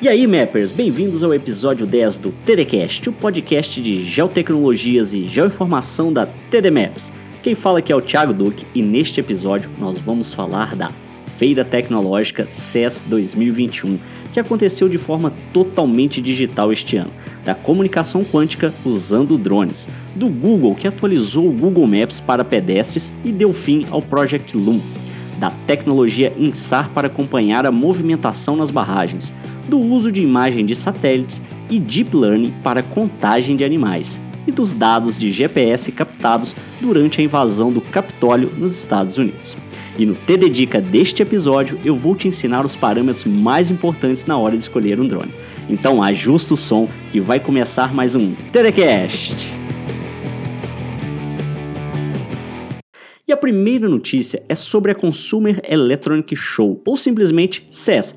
E aí, Mappers, bem-vindos ao episódio 10 do TDCast, o podcast de geotecnologias e geoinformação da TD Maps. Quem fala aqui é o Thiago Duque e neste episódio nós vamos falar da Feira Tecnológica CES 2021, que aconteceu de forma totalmente digital este ano, da comunicação quântica usando drones, do Google que atualizou o Google Maps para pedestres e deu fim ao Project Loom, da tecnologia INSAR para acompanhar a movimentação nas barragens, do uso de imagem de satélites e deep learning para contagem de animais, e dos dados de GPS captados durante a invasão do Capitólio nos Estados Unidos. E no TD Dica deste episódio eu vou te ensinar os parâmetros mais importantes na hora de escolher um drone. Então ajusta o som que vai começar mais um TDCast. Primeira notícia é sobre a Consumer Electronic Show, ou simplesmente CES,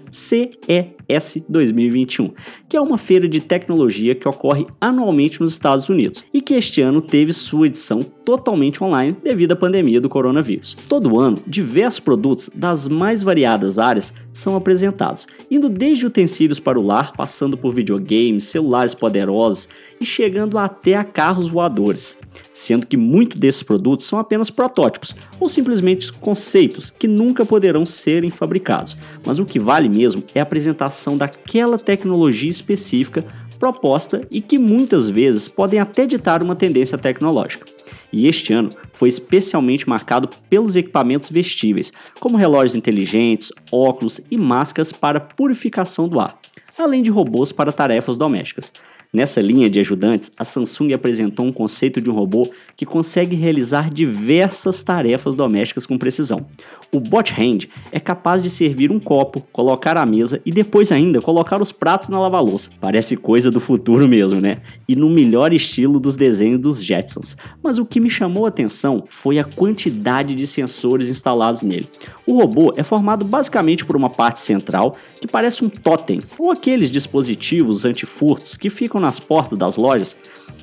2021, que é uma feira de tecnologia que ocorre anualmente nos Estados Unidos e que este ano teve sua edição totalmente online devido à pandemia do coronavírus. Todo ano, diversos produtos das mais variadas áreas são apresentados, indo desde utensílios para o lar, passando por videogames, celulares poderosos e chegando até a carros voadores, sendo que muitos desses produtos são apenas protótipos ou simplesmente conceitos que nunca poderão serem fabricados. Mas o que vale mesmo é a apresentação daquela tecnologia específica proposta e que muitas vezes podem até ditar uma tendência tecnológica. E este ano foi especialmente marcado pelos equipamentos vestíveis, como relógios inteligentes, óculos e máscaras para purificação do ar, além de robôs para tarefas domésticas. Nessa linha de ajudantes, a Samsung apresentou um conceito de um robô que consegue realizar diversas tarefas domésticas com precisão. O Bot Hand é capaz de servir um copo, colocar a mesa e depois ainda colocar os pratos na lava-louça. Parece coisa do futuro mesmo, né? E no melhor estilo dos desenhos dos Jetsons. Mas o que me chamou a atenção foi a quantidade de sensores instalados nele. O robô é formado basicamente por uma parte central que parece um totem ou aqueles dispositivos antifurtos que ficam nas portas das lojas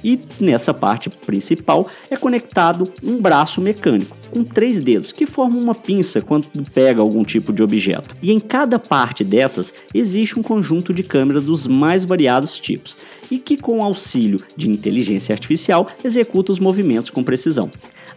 e nessa parte principal é conectado um braço mecânico com três dedos que formam uma pinça quando pega algum tipo de objeto. E em cada parte dessas existe um conjunto de câmeras dos mais variados tipos e que com auxílio de inteligência artificial executa os movimentos com precisão.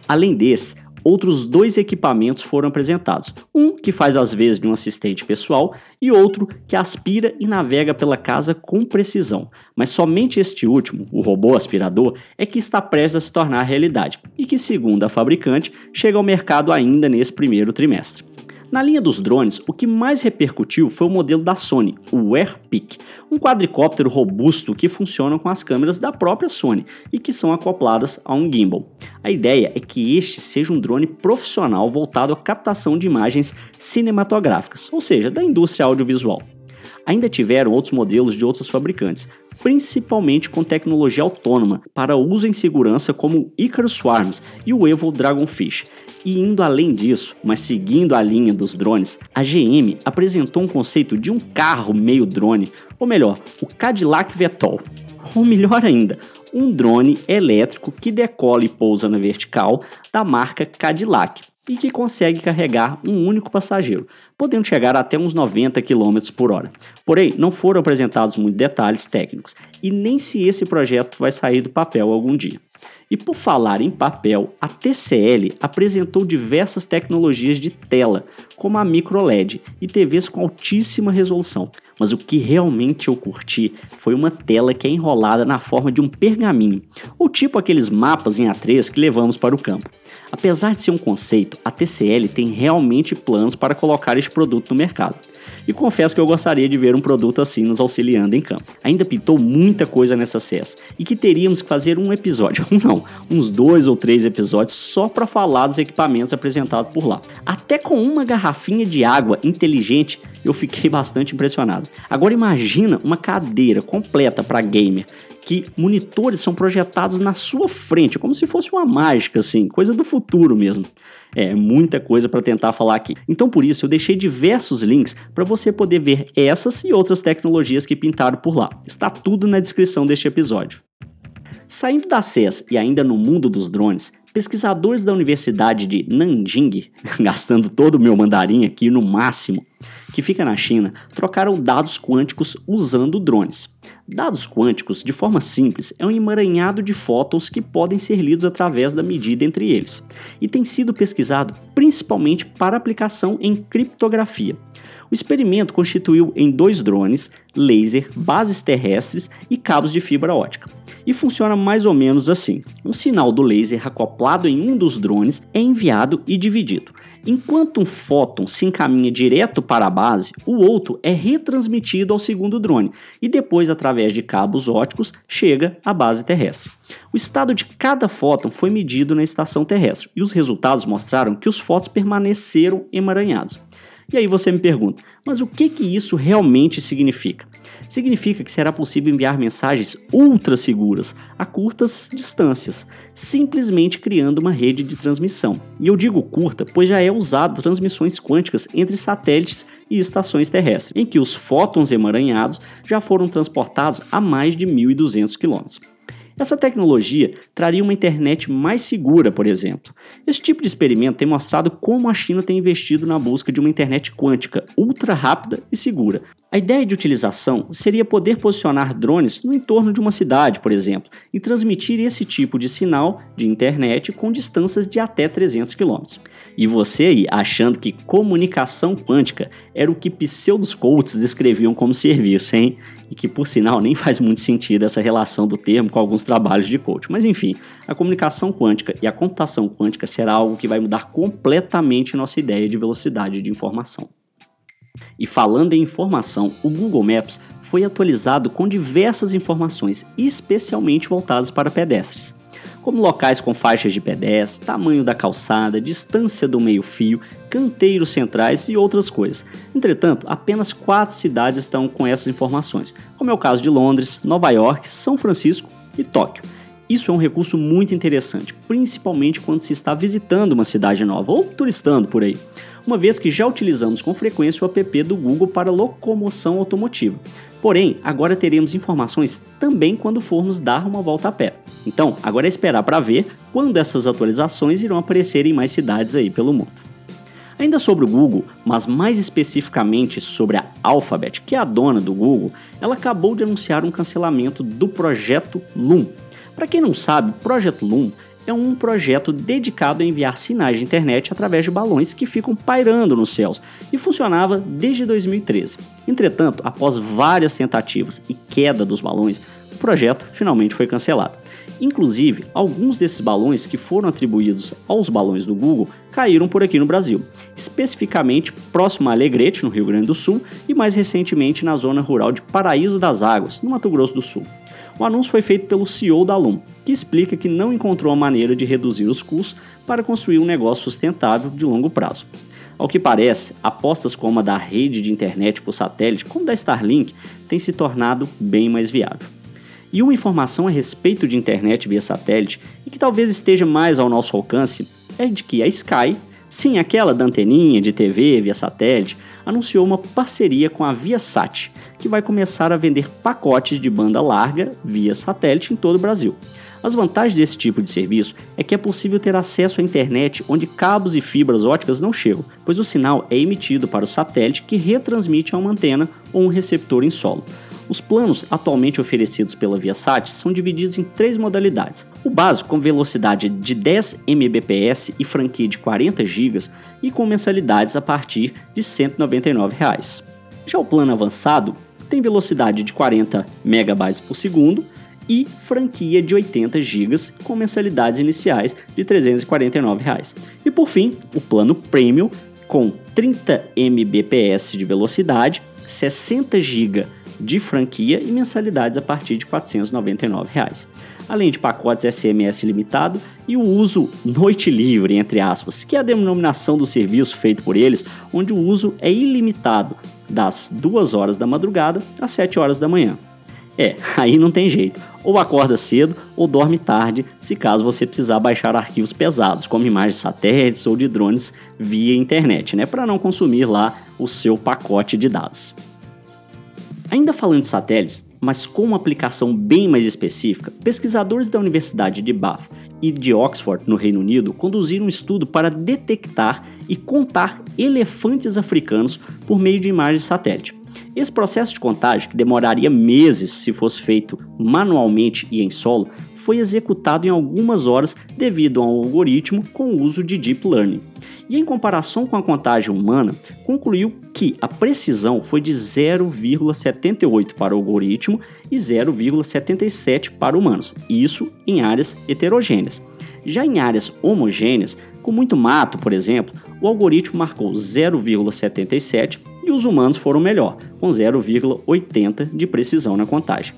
Além desse, outros dois equipamentos foram apresentados. Um que faz as vezes de um assistente pessoal e outro que aspira e navega pela casa com precisão. Mas somente este último, o robô aspirador, é que está prestes a se tornar realidade e que, segundo a fabricante, chega ao mercado ainda nesse primeiro trimestre. Na linha dos drones, o que mais repercutiu foi o modelo da Sony, o Airpeak, um quadricóptero robusto que funciona com as câmeras da própria Sony e que são acopladas a um gimbal. A ideia é que este seja um drone profissional voltado à captação de imagens cinematográficas, ou seja, da indústria audiovisual. Ainda tiveram outros modelos de outros fabricantes, principalmente com tecnologia autônoma para uso em segurança como o Icarus Swarms e o Evo Dragonfish. E indo além disso, mas seguindo a linha dos drones, a GM apresentou um conceito de um carro meio drone, ou melhor, o Cadillac Vetol. Ou melhor ainda, um drone elétrico que decola e pousa na vertical da marca Cadillac, e que consegue carregar um único passageiro, podendo chegar até uns 90 km por hora. Porém, não foram apresentados muitos detalhes técnicos e nem se esse projeto vai sair do papel algum dia. E por falar em papel, a TCL apresentou diversas tecnologias de tela, como a microLED e TVs com altíssima resolução. Mas o que realmente eu curti foi uma tela que é enrolada na forma de um pergaminho, ou tipo aqueles mapas em A3 que levamos para o campo. Apesar de ser um conceito, a TCL tem realmente planos para colocar este produto no mercado. E confesso que eu gostaria de ver um produto assim nos auxiliando em campo. Ainda pintou muita coisa nessa CES e que teríamos que fazer um episódio, não, uns dois ou três episódios só para falar dos equipamentos apresentados por lá. Até com uma garrafinha de água inteligente eu fiquei bastante impressionado. Agora imagina uma cadeira completa para gamer que monitores são projetados na sua frente, como se fosse uma mágica, assim, coisa do futuro mesmo. É muita coisa para tentar falar aqui. Então, por isso, eu deixei diversos links para você poder ver essas e outras tecnologias que pintaram por lá. Está tudo na descrição deste episódio. Saindo da CES e ainda no mundo dos drones, Pesquisadores da Universidade de Nanjing, gastando todo o meu mandarim aqui no máximo, que fica na China, trocaram dados quânticos usando drones. Dados quânticos, de forma simples, é um emaranhado de fótons que podem ser lidos através da medida entre eles, e tem sido pesquisado principalmente para aplicação em criptografia. O experimento constituiu em dois drones, laser, bases terrestres e cabos de fibra ótica e funciona mais ou menos assim: um sinal do laser acoplado em um dos drones é enviado e dividido. Enquanto um fóton se encaminha direto para a base, o outro é retransmitido ao segundo drone e depois, através de cabos óticos, chega à base terrestre. O estado de cada fóton foi medido na estação terrestre e os resultados mostraram que os fótons permaneceram emaranhados. E aí você me pergunta, mas o que, que isso realmente significa? Significa que será possível enviar mensagens ultra seguras a curtas distâncias, simplesmente criando uma rede de transmissão. E eu digo curta, pois já é usado transmissões quânticas entre satélites e estações terrestres, em que os fótons emaranhados já foram transportados a mais de 1.200 km. Essa tecnologia traria uma internet mais segura, por exemplo. Esse tipo de experimento tem mostrado como a China tem investido na busca de uma internet quântica ultra rápida e segura. A ideia de utilização seria poder posicionar drones no entorno de uma cidade, por exemplo, e transmitir esse tipo de sinal de internet com distâncias de até 300 km. E você aí achando que comunicação quântica era o que pseudos coaches descreviam como serviço, hein? E que por sinal nem faz muito sentido essa relação do termo com alguns trabalhos de coach. Mas enfim, a comunicação quântica e a computação quântica será algo que vai mudar completamente nossa ideia de velocidade de informação. E falando em informação, o Google Maps foi atualizado com diversas informações, especialmente voltadas para pedestres como locais com faixas de pedestre, tamanho da calçada, distância do meio-fio, canteiros centrais e outras coisas. Entretanto, apenas quatro cidades estão com essas informações, como é o caso de Londres, Nova York, São Francisco e Tóquio. Isso é um recurso muito interessante, principalmente quando se está visitando uma cidade nova ou turistando por aí uma vez que já utilizamos com frequência o app do Google para locomoção automotiva. Porém, agora teremos informações também quando formos dar uma volta a pé. Então, agora é esperar para ver quando essas atualizações irão aparecer em mais cidades aí pelo mundo. Ainda sobre o Google, mas mais especificamente sobre a Alphabet, que é a dona do Google, ela acabou de anunciar um cancelamento do projeto Loom. Para quem não sabe, o projeto Loom é um projeto dedicado a enviar sinais de internet através de balões que ficam pairando nos céus e funcionava desde 2013. Entretanto, após várias tentativas e queda dos balões, o projeto finalmente foi cancelado. Inclusive, alguns desses balões que foram atribuídos aos balões do Google caíram por aqui no Brasil, especificamente próximo a Alegrete, no Rio Grande do Sul, e mais recentemente na zona rural de Paraíso das Águas, no Mato Grosso do Sul. O anúncio foi feito pelo CEO da Alum, que explica que não encontrou a maneira de reduzir os custos para construir um negócio sustentável de longo prazo. Ao que parece, apostas como a da rede de internet por satélite, como da Starlink, têm se tornado bem mais viável. E uma informação a respeito de internet via satélite, e que talvez esteja mais ao nosso alcance, é de que a Sky, sim, aquela da anteninha de TV via satélite, anunciou uma parceria com a Viasat, que vai começar a vender pacotes de banda larga via satélite em todo o Brasil. As vantagens desse tipo de serviço é que é possível ter acesso à internet onde cabos e fibras óticas não chegam, pois o sinal é emitido para o satélite que retransmite a uma antena ou um receptor em solo. Os planos atualmente oferecidos pela Viasat são divididos em três modalidades. O básico com velocidade de 10 Mbps e franquia de 40 GB e com mensalidades a partir de 199 reais. Já o plano avançado tem velocidade de 40 MB por segundo e franquia de 80 GB com mensalidades iniciais de 349 reais. E por fim, o plano Premium com 30 Mbps de velocidade, 60 GB de franquia e mensalidades a partir de 499 reais. Além de pacotes SMS limitado e o uso noite livre, entre aspas, que é a denominação do serviço feito por eles, onde o uso é ilimitado das 2 horas da madrugada às 7 horas da manhã. É, aí não tem jeito. Ou acorda cedo ou dorme tarde, se caso você precisar baixar arquivos pesados, como imagens satélites ou de drones via internet, né, para não consumir lá o seu pacote de dados. Ainda falando de satélites, mas com uma aplicação bem mais específica, pesquisadores da Universidade de Bath e de Oxford, no Reino Unido, conduziram um estudo para detectar e contar elefantes africanos por meio de imagens satélite. Esse processo de contagem, que demoraria meses se fosse feito manualmente e em solo, foi executado em algumas horas devido a um algoritmo com o uso de deep learning. E em comparação com a contagem humana, concluiu que a precisão foi de 0,78 para o algoritmo e 0,77 para humanos, isso em áreas heterogêneas. Já em áreas homogêneas, com muito mato, por exemplo, o algoritmo marcou 0,77 e os humanos foram melhor, com 0,80 de precisão na contagem.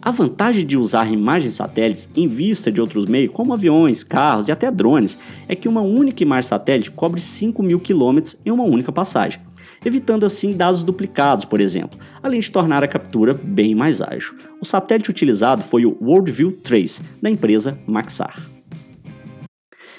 A vantagem de usar imagens satélites em vista de outros meios, como aviões, carros e até drones, é que uma única imagem satélite cobre 5 mil quilômetros em uma única passagem, evitando assim dados duplicados, por exemplo, além de tornar a captura bem mais ágil. O satélite utilizado foi o WorldView 3, da empresa Maxar.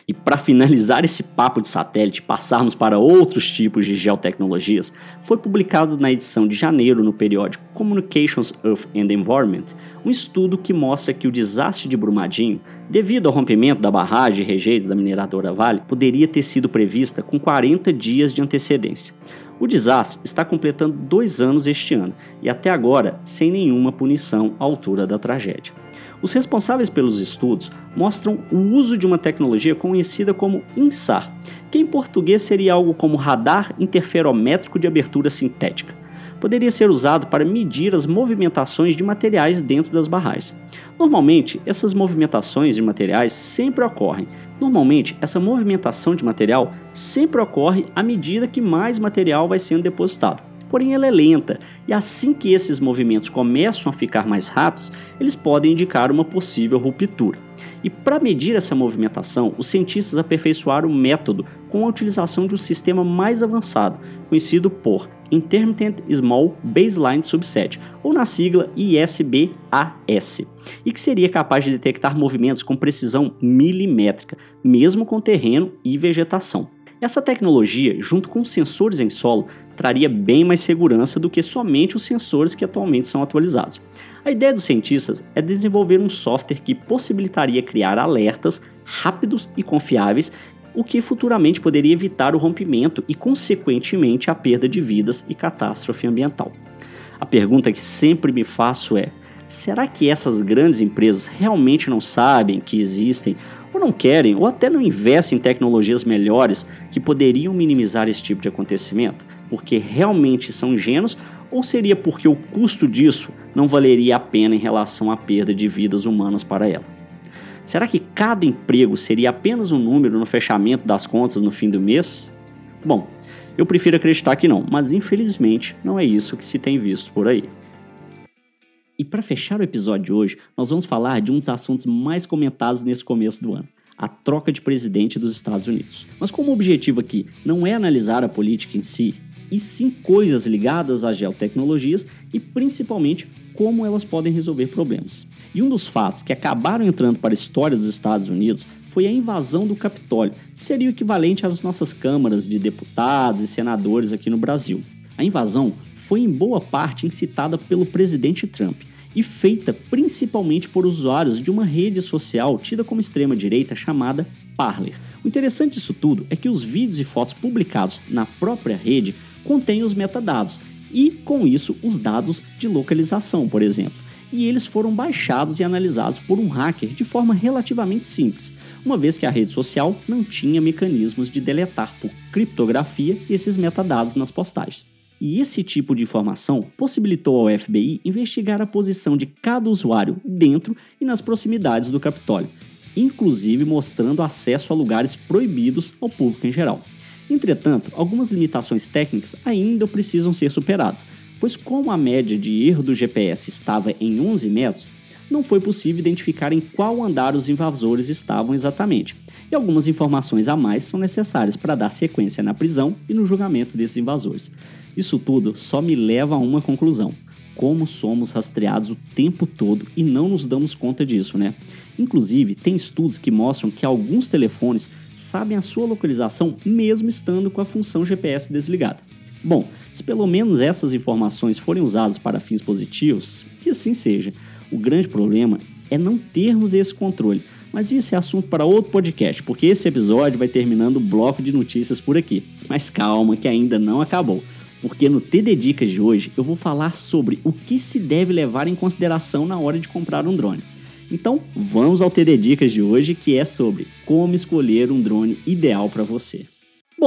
E para finalizar esse papo de satélite e passarmos para outros tipos de geotecnologias, foi publicado na edição de janeiro no periódico Communications Earth and Environment um estudo que mostra que o desastre de Brumadinho, devido ao rompimento da barragem de rejeitos da mineradora Vale, poderia ter sido prevista com 40 dias de antecedência. O desastre está completando dois anos este ano e até agora sem nenhuma punição à altura da tragédia. Os responsáveis pelos estudos mostram o uso de uma tecnologia conhecida como INSAR, que em português seria algo como radar interferométrico de abertura sintética. Poderia ser usado para medir as movimentações de materiais dentro das barragens. Normalmente, essas movimentações de materiais sempre ocorrem. Normalmente, essa movimentação de material sempre ocorre à medida que mais material vai sendo depositado porém ela é lenta, e assim que esses movimentos começam a ficar mais rápidos, eles podem indicar uma possível ruptura. E para medir essa movimentação, os cientistas aperfeiçoaram o método com a utilização de um sistema mais avançado, conhecido por Intermittent Small Baseline Subset, ou na sigla ISBAS, e que seria capaz de detectar movimentos com precisão milimétrica, mesmo com terreno e vegetação. Essa tecnologia, junto com sensores em solo, traria bem mais segurança do que somente os sensores que atualmente são atualizados. A ideia dos cientistas é desenvolver um software que possibilitaria criar alertas rápidos e confiáveis, o que futuramente poderia evitar o rompimento e, consequentemente, a perda de vidas e catástrofe ambiental. A pergunta que sempre me faço é: será que essas grandes empresas realmente não sabem que existem ou não querem, ou até não investem em tecnologias melhores que poderiam minimizar esse tipo de acontecimento, porque realmente são ingênuos, ou seria porque o custo disso não valeria a pena em relação à perda de vidas humanas para ela? Será que cada emprego seria apenas um número no fechamento das contas no fim do mês? Bom, eu prefiro acreditar que não, mas infelizmente não é isso que se tem visto por aí. E para fechar o episódio de hoje, nós vamos falar de um dos assuntos mais comentados nesse começo do ano, a troca de presidente dos Estados Unidos. Mas como o objetivo aqui não é analisar a política em si, e sim coisas ligadas às geotecnologias e principalmente como elas podem resolver problemas. E um dos fatos que acabaram entrando para a história dos Estados Unidos foi a invasão do Capitólio, que seria o equivalente às nossas câmaras de deputados e senadores aqui no Brasil. A invasão foi em boa parte incitada pelo presidente Trump e feita principalmente por usuários de uma rede social tida como extrema-direita chamada Parler. O interessante disso tudo é que os vídeos e fotos publicados na própria rede contêm os metadados e, com isso, os dados de localização, por exemplo. E eles foram baixados e analisados por um hacker de forma relativamente simples, uma vez que a rede social não tinha mecanismos de deletar por criptografia esses metadados nas postagens. E esse tipo de informação possibilitou ao FBI investigar a posição de cada usuário dentro e nas proximidades do Capitólio, inclusive mostrando acesso a lugares proibidos ao público em geral. Entretanto, algumas limitações técnicas ainda precisam ser superadas, pois como a média de erro do GPS estava em 11 metros, não foi possível identificar em qual andar os invasores estavam exatamente, e algumas informações a mais são necessárias para dar sequência na prisão e no julgamento desses invasores. Isso tudo só me leva a uma conclusão. Como somos rastreados o tempo todo e não nos damos conta disso, né? Inclusive, tem estudos que mostram que alguns telefones sabem a sua localização mesmo estando com a função GPS desligada. Bom, se pelo menos essas informações forem usadas para fins positivos, que assim seja. O grande problema é não termos esse controle, Mas isso é assunto para outro podcast, porque esse episódio vai terminando o bloco de notícias por aqui. Mas calma, que ainda não acabou. Porque no TD Dicas de hoje eu vou falar sobre o que se deve levar em consideração na hora de comprar um drone. Então, vamos ao TD Dicas de hoje, que é sobre como escolher um drone ideal para você.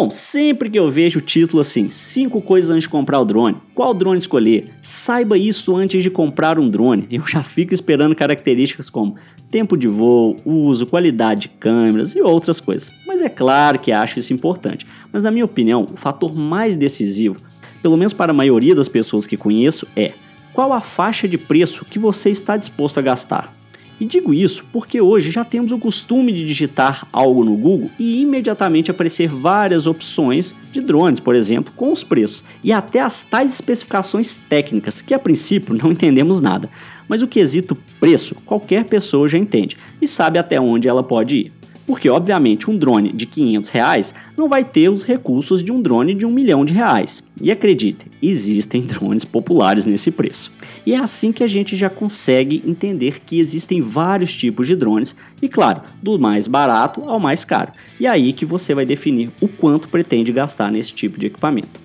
Bom, sempre que eu vejo o título assim, 5 coisas antes de comprar o drone, qual drone escolher, saiba isso antes de comprar um drone, eu já fico esperando características como tempo de voo, uso, qualidade de câmeras e outras coisas. Mas é claro que acho isso importante, mas na minha opinião, o fator mais decisivo, pelo menos para a maioria das pessoas que conheço, é qual a faixa de preço que você está disposto a gastar. E digo isso porque hoje já temos o costume de digitar algo no Google e imediatamente aparecer várias opções de drones, por exemplo, com os preços e até as tais especificações técnicas, que a princípio não entendemos nada. Mas o quesito preço, qualquer pessoa já entende e sabe até onde ela pode ir. Porque, obviamente, um drone de 500 reais não vai ter os recursos de um drone de um milhão de reais. E acredite, existem drones populares nesse preço. E é assim que a gente já consegue entender que existem vários tipos de drones e, claro, do mais barato ao mais caro. E é aí que você vai definir o quanto pretende gastar nesse tipo de equipamento.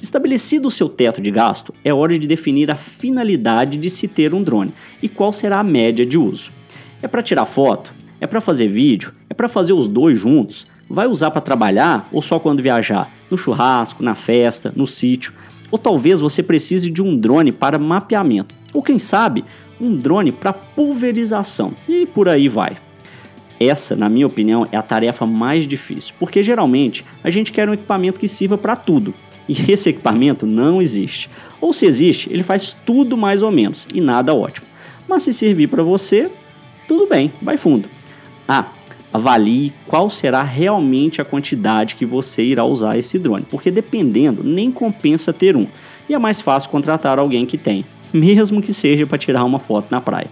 Estabelecido o seu teto de gasto, é hora de definir a finalidade de se ter um drone e qual será a média de uso. É para tirar foto? É para fazer vídeo? É para fazer os dois juntos? Vai usar para trabalhar ou só quando viajar? No churrasco, na festa, no sítio? Ou talvez você precise de um drone para mapeamento? Ou quem sabe, um drone para pulverização? E por aí vai. Essa, na minha opinião, é a tarefa mais difícil, porque geralmente a gente quer um equipamento que sirva para tudo. E esse equipamento não existe. Ou se existe, ele faz tudo mais ou menos e nada ótimo. Mas se servir para você, tudo bem, vai fundo. Ah, avalie qual será realmente a quantidade que você irá usar esse drone, porque dependendo, nem compensa ter um. E é mais fácil contratar alguém que tem, mesmo que seja para tirar uma foto na praia.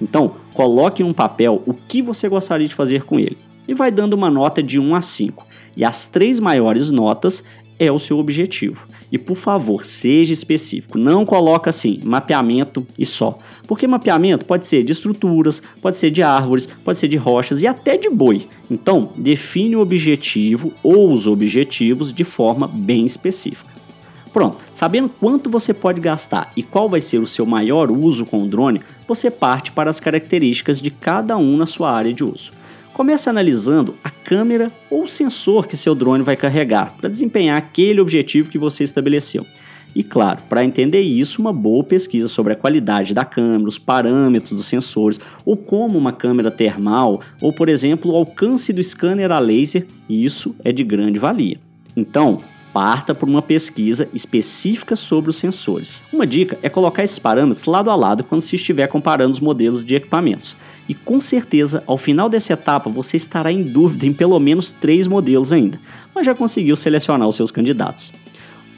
Então, coloque em um papel o que você gostaria de fazer com ele e vai dando uma nota de 1 a 5. E as três maiores notas é o seu objetivo. E por favor, seja específico. Não coloca assim, mapeamento e só. Porque mapeamento pode ser de estruturas, pode ser de árvores, pode ser de rochas e até de boi. Então, define o objetivo ou os objetivos de forma bem específica. Pronto, sabendo quanto você pode gastar e qual vai ser o seu maior uso com o drone, você parte para as características de cada um na sua área de uso. Comece analisando a câmera ou sensor que seu drone vai carregar para desempenhar aquele objetivo que você estabeleceu. E claro, para entender isso, uma boa pesquisa sobre a qualidade da câmera, os parâmetros dos sensores, ou como uma câmera termal, ou por exemplo, o alcance do scanner a laser, isso é de grande valia. Então, parta por uma pesquisa específica sobre os sensores. Uma dica é colocar esses parâmetros lado a lado quando se estiver comparando os modelos de equipamentos. E com certeza, ao final dessa etapa, você estará em dúvida em pelo menos três modelos ainda, mas já conseguiu selecionar os seus candidatos.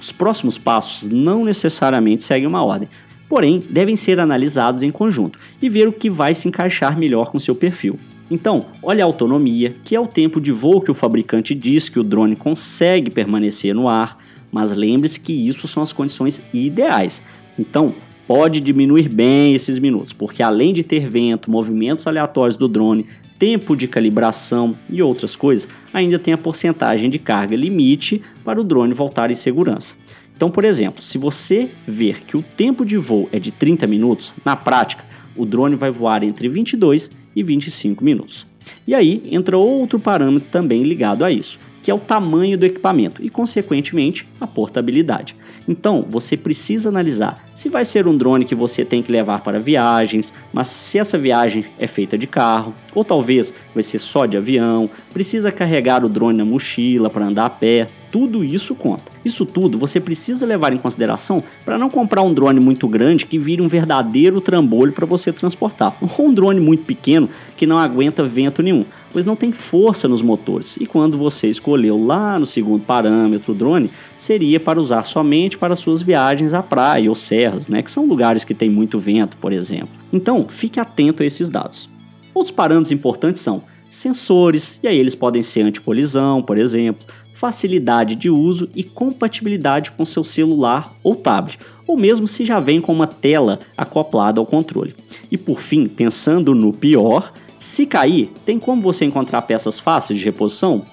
Os próximos passos não necessariamente seguem uma ordem, porém devem ser analisados em conjunto e ver o que vai se encaixar melhor com seu perfil. Então, olhe a autonomia, que é o tempo de voo que o fabricante diz que o drone consegue permanecer no ar, mas lembre-se que isso são as condições ideais. Então, pode diminuir bem esses minutos, porque além de ter vento, movimentos aleatórios do drone, tempo de calibração e outras coisas, ainda tem a porcentagem de carga limite para o drone voltar em segurança. Então, por exemplo, se você ver que o tempo de voo é de 30 minutos, na prática, o drone vai voar entre 22 e 25 minutos. E aí entra outro parâmetro também ligado a isso, que é o tamanho do equipamento e, consequentemente, a portabilidade. Então, você precisa analisar se vai ser um drone que você tem que levar para viagens, mas se essa viagem é feita de carro, ou talvez vai ser só de avião, precisa carregar o drone na mochila para andar a pé, tudo isso conta. Isso tudo você precisa levar em consideração para não comprar um drone muito grande que vire um verdadeiro trambolho para você transportar, ou um drone muito pequeno que não aguenta vento nenhum, pois não tem força nos motores. E quando você escolheu lá no segundo parâmetro o drone, seria para usar somente para suas viagens à praia ou serras, né, que são lugares que tem muito vento, por exemplo. Então, fique atento a esses dados. Outros parâmetros importantes são sensores, e aí eles podem ser anticolisão, por exemplo, facilidade de uso e compatibilidade com seu celular ou tablet, ou mesmo se já vem com uma tela acoplada ao controle. E por fim, pensando no pior, Se cair, tem como você encontrar peças fáceis de reposição?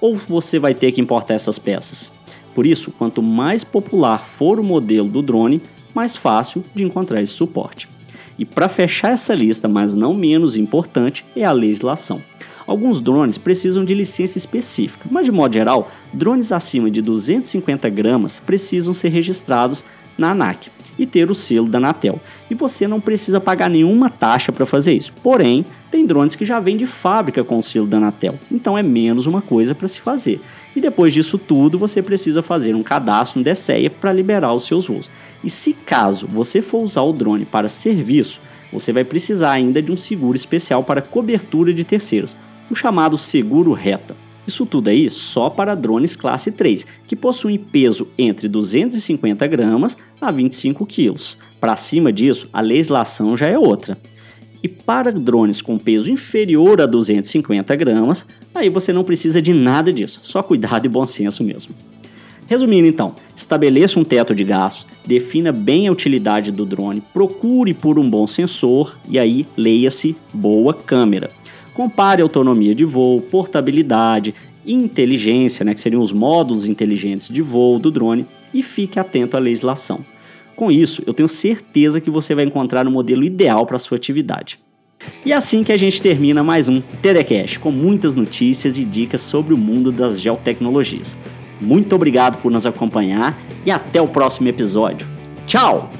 Ou você vai ter que importar essas peças? Por isso, quanto mais popular for o modelo do drone, mais fácil de encontrar esse suporte. E para fechar essa lista, mas não menos importante, é a legislação. Alguns drones precisam de licença específica, mas de modo geral, drones acima de 250 gramas precisam ser registrados na ANAC e ter o selo da Anatel. E você não precisa pagar nenhuma taxa para fazer isso. Porém, tem drones que já vêm de fábrica com o selo da Anatel, então é menos uma coisa para se fazer. E depois disso tudo, você precisa fazer um cadastro no DSEA para liberar os seus voos. E se caso você for usar o drone para serviço, você vai precisar ainda de um seguro especial para cobertura de terceiros, o chamado seguro reta. Isso tudo aí só para drones classe 3, que possuem peso entre 250 gramas a 25 quilos. Para cima disso, a legislação já é outra. E para drones com peso inferior a 250 gramas, aí você não precisa de nada disso, só cuidado e bom senso mesmo. Resumindo então, estabeleça um teto de gastos, defina bem a utilidade do drone, procure por um bom sensor e aí leia-se boa câmera. Compare autonomia de voo, portabilidade, inteligência, né, que seriam os módulos inteligentes de voo do drone, e fique atento à legislação. Com isso, eu tenho certeza que você vai encontrar o modelo ideal para sua atividade. E é assim que a gente termina mais um TDCast, com muitas notícias e dicas sobre o mundo das geotecnologias. Muito obrigado por nos acompanhar e até o próximo episódio. Tchau!